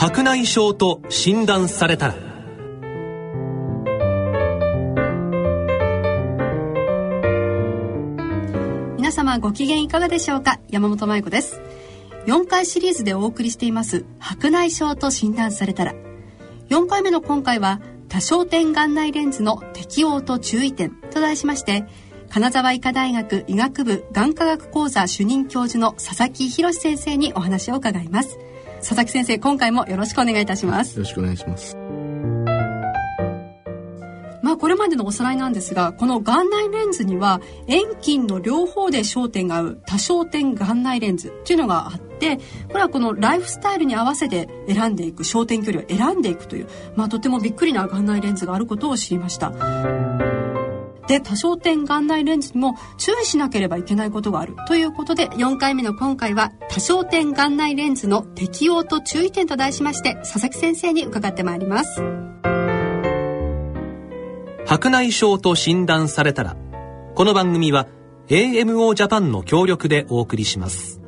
白内障と診断されたら。皆様ご機嫌いかがでしょうか？山本舞子です。4回シリーズでお送りしています。白内障と診断されたら。4回目の今回は多焦点眼内レンズの適応と注意点と題しまして金沢医科大学医学部眼科学講座主任教授の佐々木博先生にお話を伺います。佐々木先生今回もよろしくお願いいたします。よろしくお願いします。まあこれまでのおさらいなんですがこの眼内レンズには遠近の両方で焦点が合う多焦点眼内レンズっていうのがあってこれはこのライフスタイルに合わせて選んでいく焦点距離を選んでいくというまあとてもびっくりな眼内レンズがあることを知りましたで多焦点眼内レンズにも注意しなければいけないことがあるということで4回目の今回は多焦点眼内レンズの適応と注意点と題しまして佐々木先生に伺ってまいります。白内障と診断されたらこの番組は AMO ジャパンの協力でお送りします。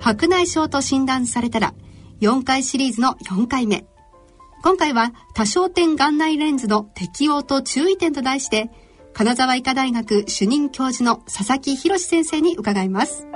白内障と診断されたら4回シリーズの4回目今回は多焦点眼内レンズの適応と注意点と題して金沢医科大学主任教授の佐々木博先生に伺います。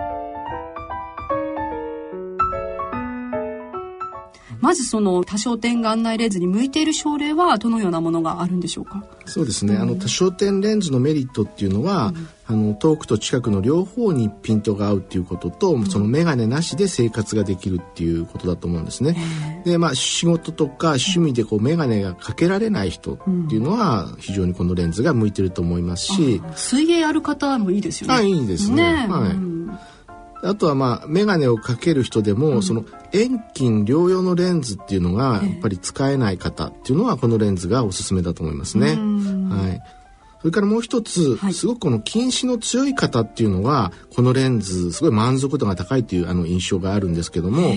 まずその多焦点眼内レンズに向いている症例はどのようなものがあるんでしょうか？そうですね、うん、あの多焦点レンズのメリットっていうのは、うん、あの遠くと近くの両方にピントが合うっていうことと、うん、その眼鏡なしで生活ができるっていうことだと思うんですね。でまあ仕事とか趣味でこう眼鏡がかけられない人っていうのは非常にこのレンズが向いてると思いますし、水泳ある方もいいですよね。あいいですね。ねはいあとはまあ眼鏡をかける人でも、うん、その遠近両用のレンズっていうのがやっぱり使えない方っていうのはこのレンズがおすすめだと思いますね。はい。それからもう一つ、はい、すごくこの近視の強い方っていうのはこのレンズすごい満足度が高いっていうあの印象があるんですけども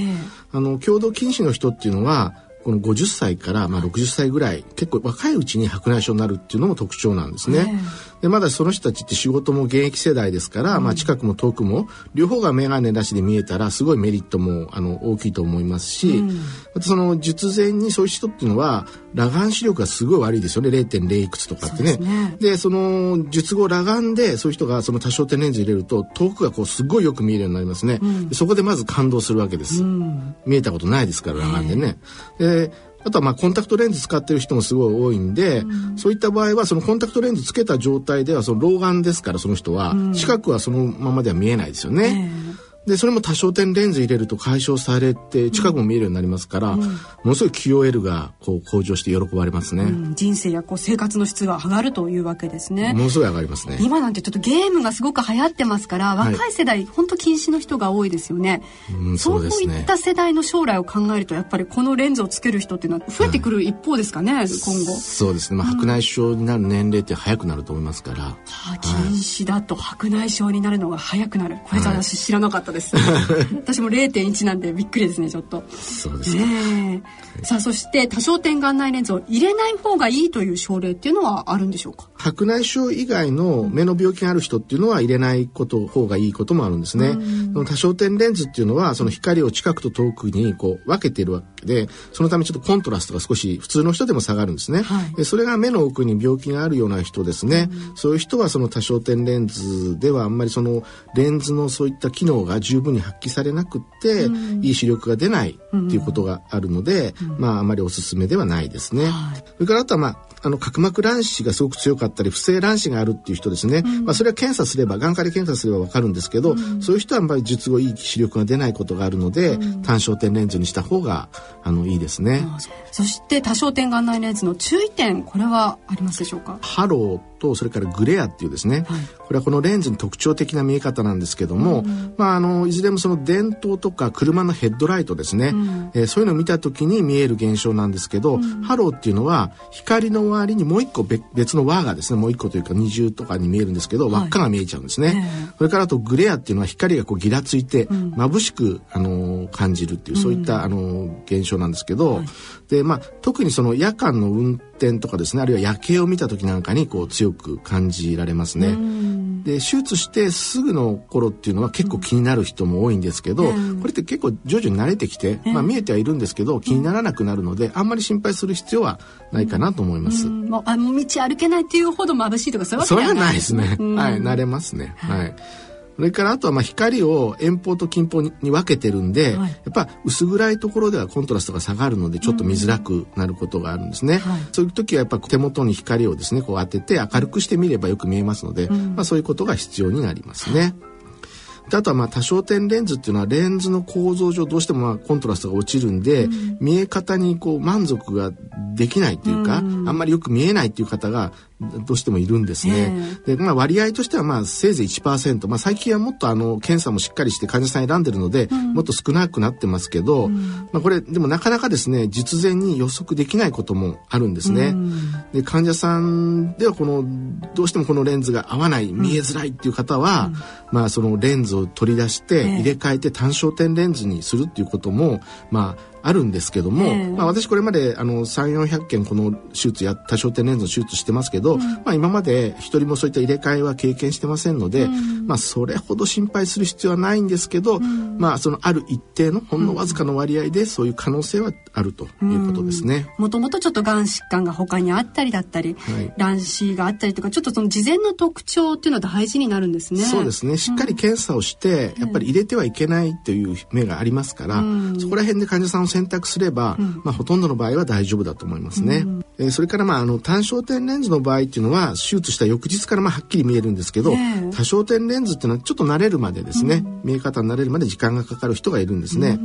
あの共同近視の人っていうのはこの50歳からまあ60歳ぐらい結構若いうちに白内障になるっていうのも特徴なんですね。でまだその人たちって仕事も現役世代ですから、うん、まあ、近くも遠くも両方が眼鏡なしで見えたらすごいメリットもあの大きいと思いますし、うん、またその術前にそういう人っていうのは裸眼視力がすごい悪いですよね0.0いくつとかってね。で、ね、その術後裸眼でそういう人がその多焦点レンズ入れると遠くがこうすごいよく見えるようになりますね。うん、そこでまず感動するわけです。見えたことないですから裸眼でね。であとはまあコンタクトレンズ使ってる人もすごい多いんで、うん、そういった場合はそのコンタクトレンズつけた状態ではその老眼ですからその人は、近くはそのままでは見えないですよね。でそれも多焦点レンズ入れると解消されて近くも見えるようになりますから、うん、ものすごい QOL がこう向上して喜ばれますね、うん、人生やこう生活の質が上がるというわけですね。ものすごい上がりますね。今なんてちょっとゲームがすごく流行ってますから若い世代、はい、本当禁止の人が多いですよね、うん、そうですね。そういった世代の将来を考えるとやっぱりこのレンズをつける人っていうのは増えてくる一方ですかね、はい、今後。そうですね、まあ、白内障になる年齢って早くなると思いますから、はあ、禁止だと白内障になるのが早くなる。これじゃ私知らなかったです、私も0.1なんでびっくりですねちょっと。そうですね、え。ー、さあそして多焦点眼内レンズを入れない方がいいという症例っていうのはあるんでしょうか？白内障以外の目の病気がある人っていうのは入れないこと方がいいこともあるんですね、多焦点レンズっていうのはその光を近くと遠くにこう分けているわけでそのためちょっとコントラストが少し普通の人でも下がるんですね、はい、それが目の奥に病気があるような人ですね、うん、そういう人はその多焦点レンズではあんまりそのレンズのそういった機能が十分に発揮されなくって、うん、いい視力が出ないっていうことがあるので、うん、まああまりおすすめではないですね。はい、それからあとはまああの角膜卵子がすごく強かったり不正卵子があるっていう人ですね、うん、まあ、それは検査すれば眼科で検査すればわかるんですけど、うん、そういう人はやっぱり術後いい視力が出ないことがあるので、うん、単焦点レンズにした方があのいいですね。そして多焦点眼内レンズの注意点これはありますでしょうか？ハローとそれからグレアっていうですね、はい、これはこのレンズの特徴的な見え方なんですけども、うん、まあ、あのいずれもその電灯とか車のヘッドライトですね、うん、えー、そういうのを見た時に見える現象なんですけど、うん、ハローっていうのは光の周りにもう一個別の輪がですねもう一個というか二重とかに見えるんですけど輪っかが見えちゃうんですね、はい、それからあとグレアっていうのは光がこうギラついて眩しく、あの感じるっていうそういった、あの現象なんですけど、はい、でまあ特にその夜間の運転とかですねあるいは夜景を見た時なんかにこう強く感じられますね。で手術してすぐの頃っていうのは結構気になる人も多いんですけど、うん、これって結構徐々に慣れてきて、まあ、見えてはいるんですけど気にならなくなるのであんまり心配する必要はないかなと思います。もうあの道歩けないっていうほど眩しいとかそういうわけはない。ですね。はい、慣れますね。はいそれからあとはまあ光を遠方と近方に分けてるんで、はい、やっぱ薄暗いところではコントラストが下がるのでちょっと見づらくなることがあるんですね、はい、そういう時はやっぱ手元に光をですねこう当てて明るくしてみればよく見えますので、うん、まあそういうことが必要になりますね。あとはまあ多焦点レンズっていうのはレンズの構造上どうしてもまあコントラストが落ちるんで、うん、見え方にこう満足ができないっていうか、うん、あんまりよく見えないっていう方がどうしてもいるんですね。で、まあ割合としてはまあせいぜい1%、まあ最近はもっとあの検査もしっかりして患者さん選んでるので、うん、もっと少なくなってますけど、うん、まあこれでもなかなかですね、実前に予測できないこともあるんですね。うん、で、患者さんではこの、どうしてもこのレンズが合わない、見えづらいっていう方は、まあそのレンズを取り出して入れ替えて単焦点レンズにするっていうことも、まああるんですけども、えー、まあ、私これまであの3400件この手術や多焦点レンズの手術してますけど、うん、まあ、今まで一人もそういった入れ替えは経験してませんので、うん、まあ、それほど心配する必要はないんですけど、うん、まあ、そのある一定のほんのわずかの割合でそういう可能性はあるということですね。もともとちょっとがん疾患が他にあったりだったり、はい、卵子があったりとかちょっとその事前の特徴っていうのは大事になるんですね。そうですね。しっかり検査をして、やっぱり入れてはいけないという目がありますから、そこら辺で患者さんを選択すれば、まあ、ほとんどの場合は大丈夫だと思いますね。えー、それからまああの単焦点レンズの場合っていうのは手術した翌日からまあはっきり見えるんですけど、多焦点レンズっていうのはちょっと慣れるまでですね、見え方に慣れるまで時間がかかる人がいるんですね。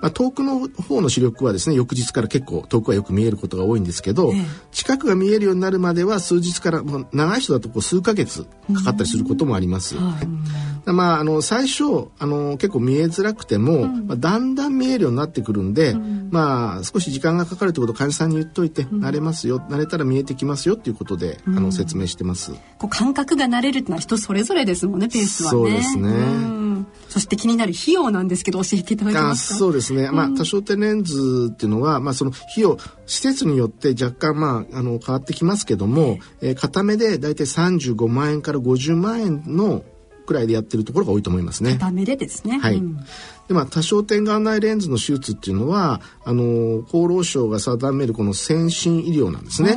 まあ、遠くの方の視力はですね翌日から結構遠くはよく見えることが多いんですけど、近くが見えるようになるまでは数日から、まあ、長い人だとこう数ヶ月かかったりすることもあります。まあ、あの最初あの結構見えづらくても、まあ、だんだん見えるようになってくるんで、まあ少し時間がかかるということを患者さんに言っといて、慣れますよ慣れたら見えてきますよっていうことで、あの説明してます。こう感覚が慣れるってのは人それぞれですもんねペースはね。そうですね。そして気になる費用なんですけど教えていただけますか？そうですね、まあ、多焦点レンズっていうのは、まあ、その費用施設によって若干、まあ、あの変わってきますけども、えー、片目で大体35万円から50万円のくらいでやってるところが多いと思いますね。でですね。はい。うんでまあ、多焦点眼内レンズの手術っていうのはあの厚労省が定めるこの先進医療なんですね。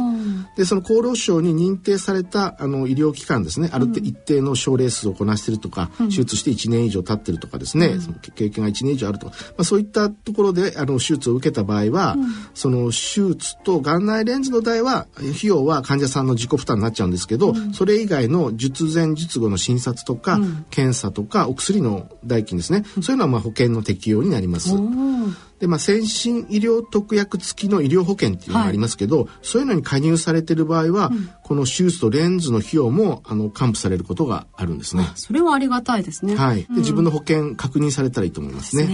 でその厚労省に認定されたあの医療機関ですね。ある一定の症例数をこなしてるとか、うん、手術して1年以上経ってるとかですね、うん、その経験が1年以上あるとか、まあ、そういったところであの手術を受けた場合は、うん、その手術と眼内レンズの代は費用は患者さんの自己負担になっちゃうんですけど、それ以外の術前術後の診察とか、検査とかお薬の代金ですね、そういうのはまあ保険険の適用になります。でまあ、先進医療特約付きの医療保険っていうのがありますけど、はい、そういうのに加入されてる場合は、うん、この手術とレンズの費用もあの還付されることがあるんですね。それはありがたいですね。はい。で、うん、自分の保険確認されたらいいと思いますね。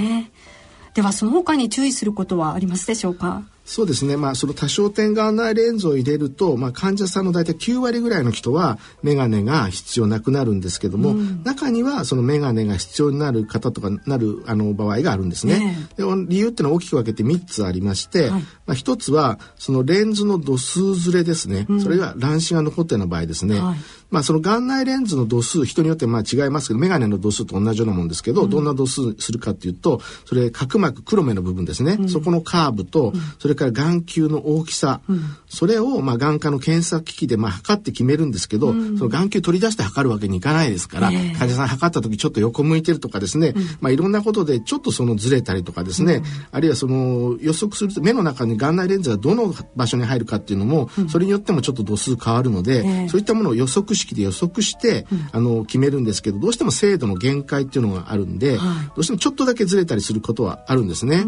で、ね、はその他に注意することはありますでしょうか？そうですね、まあ、その多焦点眼内レンズを入れると、まあ、患者さんの大体9割ぐらいの人は眼鏡が必要なくなるんですけども、うん、中にはその眼鏡が必要になる方とかなるあの場合があるんですね。ねで理由っていうのは大きく分けて3つありまして、はい、まあ、1つはそのレンズの度数ずれですね、うん、それが乱視が残っている場合ですね、はい。まあ、その眼内レンズの度数人によってまあ違いますけど眼鏡の度数と同じようなもんですけど、うん、どんな度数するかっていうとそれ角膜黒目の部分ですね、うん、そこのカーブと、うん、それから眼球の大きさ、それをまあ眼科の検査機器でまあ測って決めるんですけど、その眼球取り出して測るわけにいかないですから、患者さん測った時ちょっと横向いてるとかですね、まあ、いろんなことでちょっとそのずれたりとかですね、あるいはその予測すると目の中に眼内レンズがどの場所に入るかっていうのも、それによってもちょっと度数変わるので、そういったものを予測式で予測して、、うん、あの決めるんですけどどうしても精度の限界っていうのがあるんで、はい、どうしてもちょっとだけずれたりすることはあるんですね。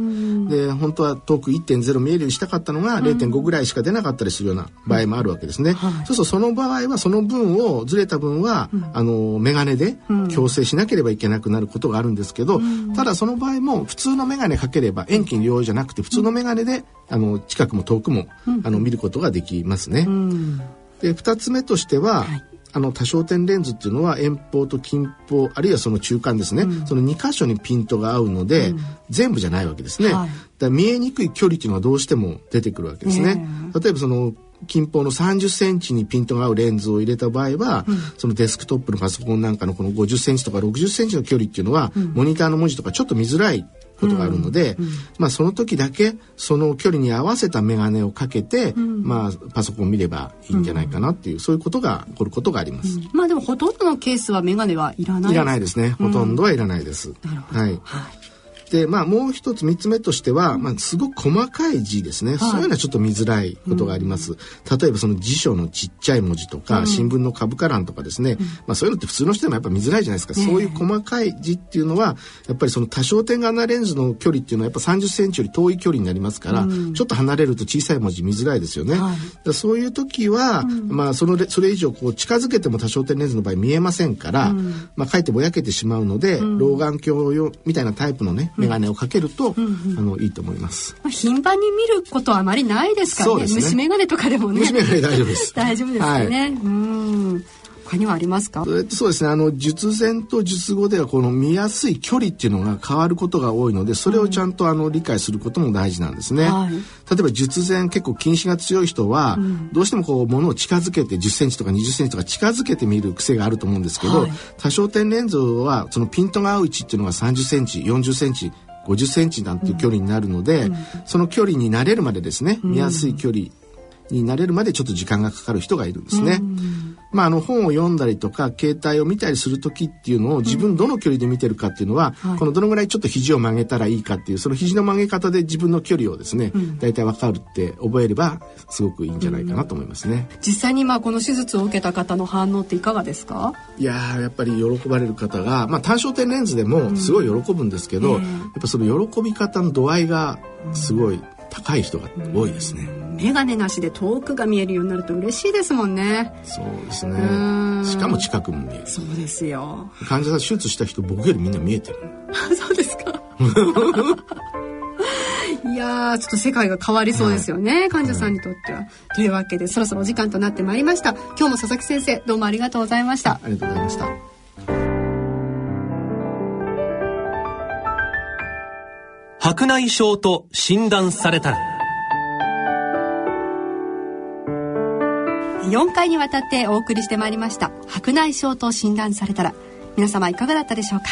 で本当は遠く1.0見えるようにしたかったのが0.5ぐらいしか出なかったりするような場合もあるわけですね。はい、そうするとその場合はその分をずれた分は、うん、あの眼鏡で矯正しなければいけなくなることがあるん。ですけど、ただその場合も普通の眼鏡かければ遠近両用じゃなくて普通の眼鏡であの近くも遠くも、あの見ることができますね。で2つ目としては、はい。あの多焦点レンズっていうのは遠方と近方あるいはその中間ですね、うん、その2箇所にピントが合うので、うん、全部じゃないわけですね、はい、だ見えにくい距離っていうのはどうしても出てくるわけですね、例えばその近傍の30センチにピントが合うレンズを入れた場合は、うん、そのデスクトップのパソコンなんかのこの50センチとか60センチの距離っていうのは、うん、モニターの文字とかちょっと見づらいことがあるので、うんうん、まあその時だけその距離に合わせた眼鏡をかけて、うん、まあパソコンを見ればいいんじゃないかなっていう、そういうことが起こることがあります。まあでもほとんどのケースは眼鏡はいらない、いらないですね。ほとんどはいらないです。はい。はいで、まあ、もう一つ三つ目としては、まあ、すごく細かい字ですね、はい、そういうのはちょっと見づらいことがあります、うん、例えばその辞書のちっちゃい文字とか、うん、新聞の株価欄とかですね、うん、まあ、そういうのって普通の人でもやっぱ見づらいじゃないですか、そういう細かい字っていうのはやっぱりその多焦点眼内レンズの距離っていうのはやっぱ30センチより遠い距離になりますから、ちょっと離れると小さい文字見づらいですよね、はい、そういう時は、まあ、そのそれ以上こう近づけても多焦点レンズの場合見えませんから、まあ、かえってぼやけてしまうので、老眼鏡用みたいなタイプのね眼鏡をかけるとと、うんうん、あのいいと思います。まあ、頻繁に見ることはあまりないですからね。ね虫眼鏡とかでもね。虫眼鏡大丈夫です。大丈夫ですね。はい、うん他にはありますか？そうですね。あの術前と術後ではこの見やすい距離っていうのが変わることが多いのでそれをちゃんとあの理解することも大事なんですね、はい、例えば術前結構近視が強い人は、うん、どうしてもこう物を近づけて1 0センチとか2 0センチとか近づけて見る癖があると思うんですけど、はい、多焦点レンズはそのピントが合う位置っていうのが3 0センチ4 0センチ50センチなんていう距離になるので、うん、その距離に慣れるまでですね見やすい距離になれるまでちょっと時間がかかる人がいるんですね。うんまあ、あの本を読んだりとか携帯を見たりする時っていうのを自分どの距離で見てるかっていうのは、うん、このどのぐらいちょっと肘を曲げたらいいかっていうその肘の曲げ方で自分の距離をですね、うん、大体わかるって覚えればすごくいいんじゃないかなと思いますね。うん、実際にまあこの手術を受けた方の反応っていかがですか？いややっぱり喜ばれる方が、まあ、単焦点レンズでもすごい喜ぶんですけど、やっぱその喜び方の度合いがすごい高い人が多いですね。眼鏡なしで遠くが見えるようになると嬉しいですもんね。そうですね。しかも近くも見える。そうですよ。患者さん手術した人僕よりみんな見えてる。そうですか。いやちょっと世界が変わりそうですよね、はい、患者さんにとっては、はい、というわけでそろそろお時間となってまいりました今日も佐々木先生どうもありがとうございましたありがとうございました白内障と診断されたら。4回にわたってお送りしてまいりました。白内障と診断されたら。皆様いかがだったでしょうか？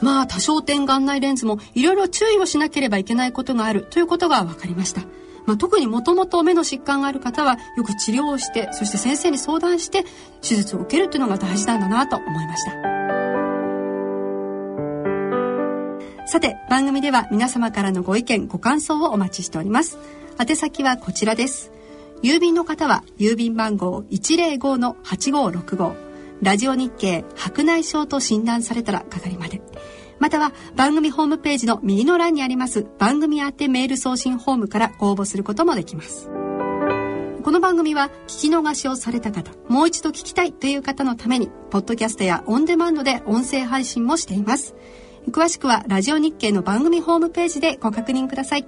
まあ多焦点眼内レンズもいろいろ注意をしなければいけないことがある。ということが分かりました。まあ、特にもともと目の疾患がある方はよく治療をしてそして先生に相談して手術を受けるというのが大事なんだなと思いました。さて、番組では皆様からのご意見、ご感想をお待ちしております。宛先はこちらです。郵便の方は郵便番号105-8565ラジオ日経白内障と診断されたら係まで。または番組ホームページの右の欄にあります番組宛てメール送信ホームからご応募することもできます。この番組は聞き逃しをされた方、もう一度聞きたいという方のために、ポッドキャストやオンデマンドで音声配信もしています。詳しくはラジオ日経の番組ホームページでご確認ください。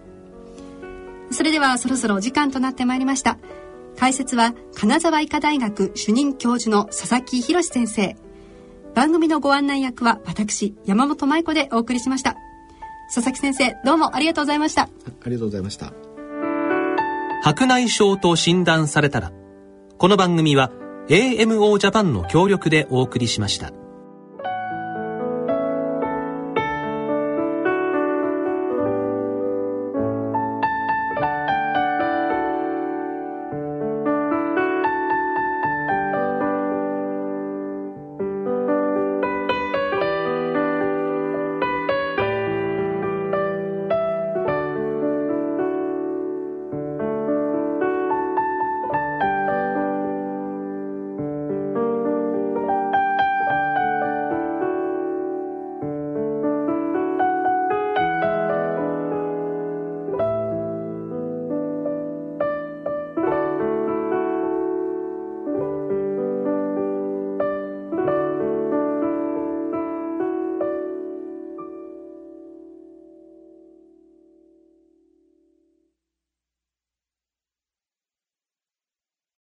それではそろそろお時間となってまいりました。解説は金沢医科大学主任教授の佐々木博先生。番組のご案内役は私、山本舞子でお送りしました。佐々木先生、どうもありがとうございました。ありがとうございました。白内障と診断されたら、この番組は AMO ジャパンの協力でお送りしました。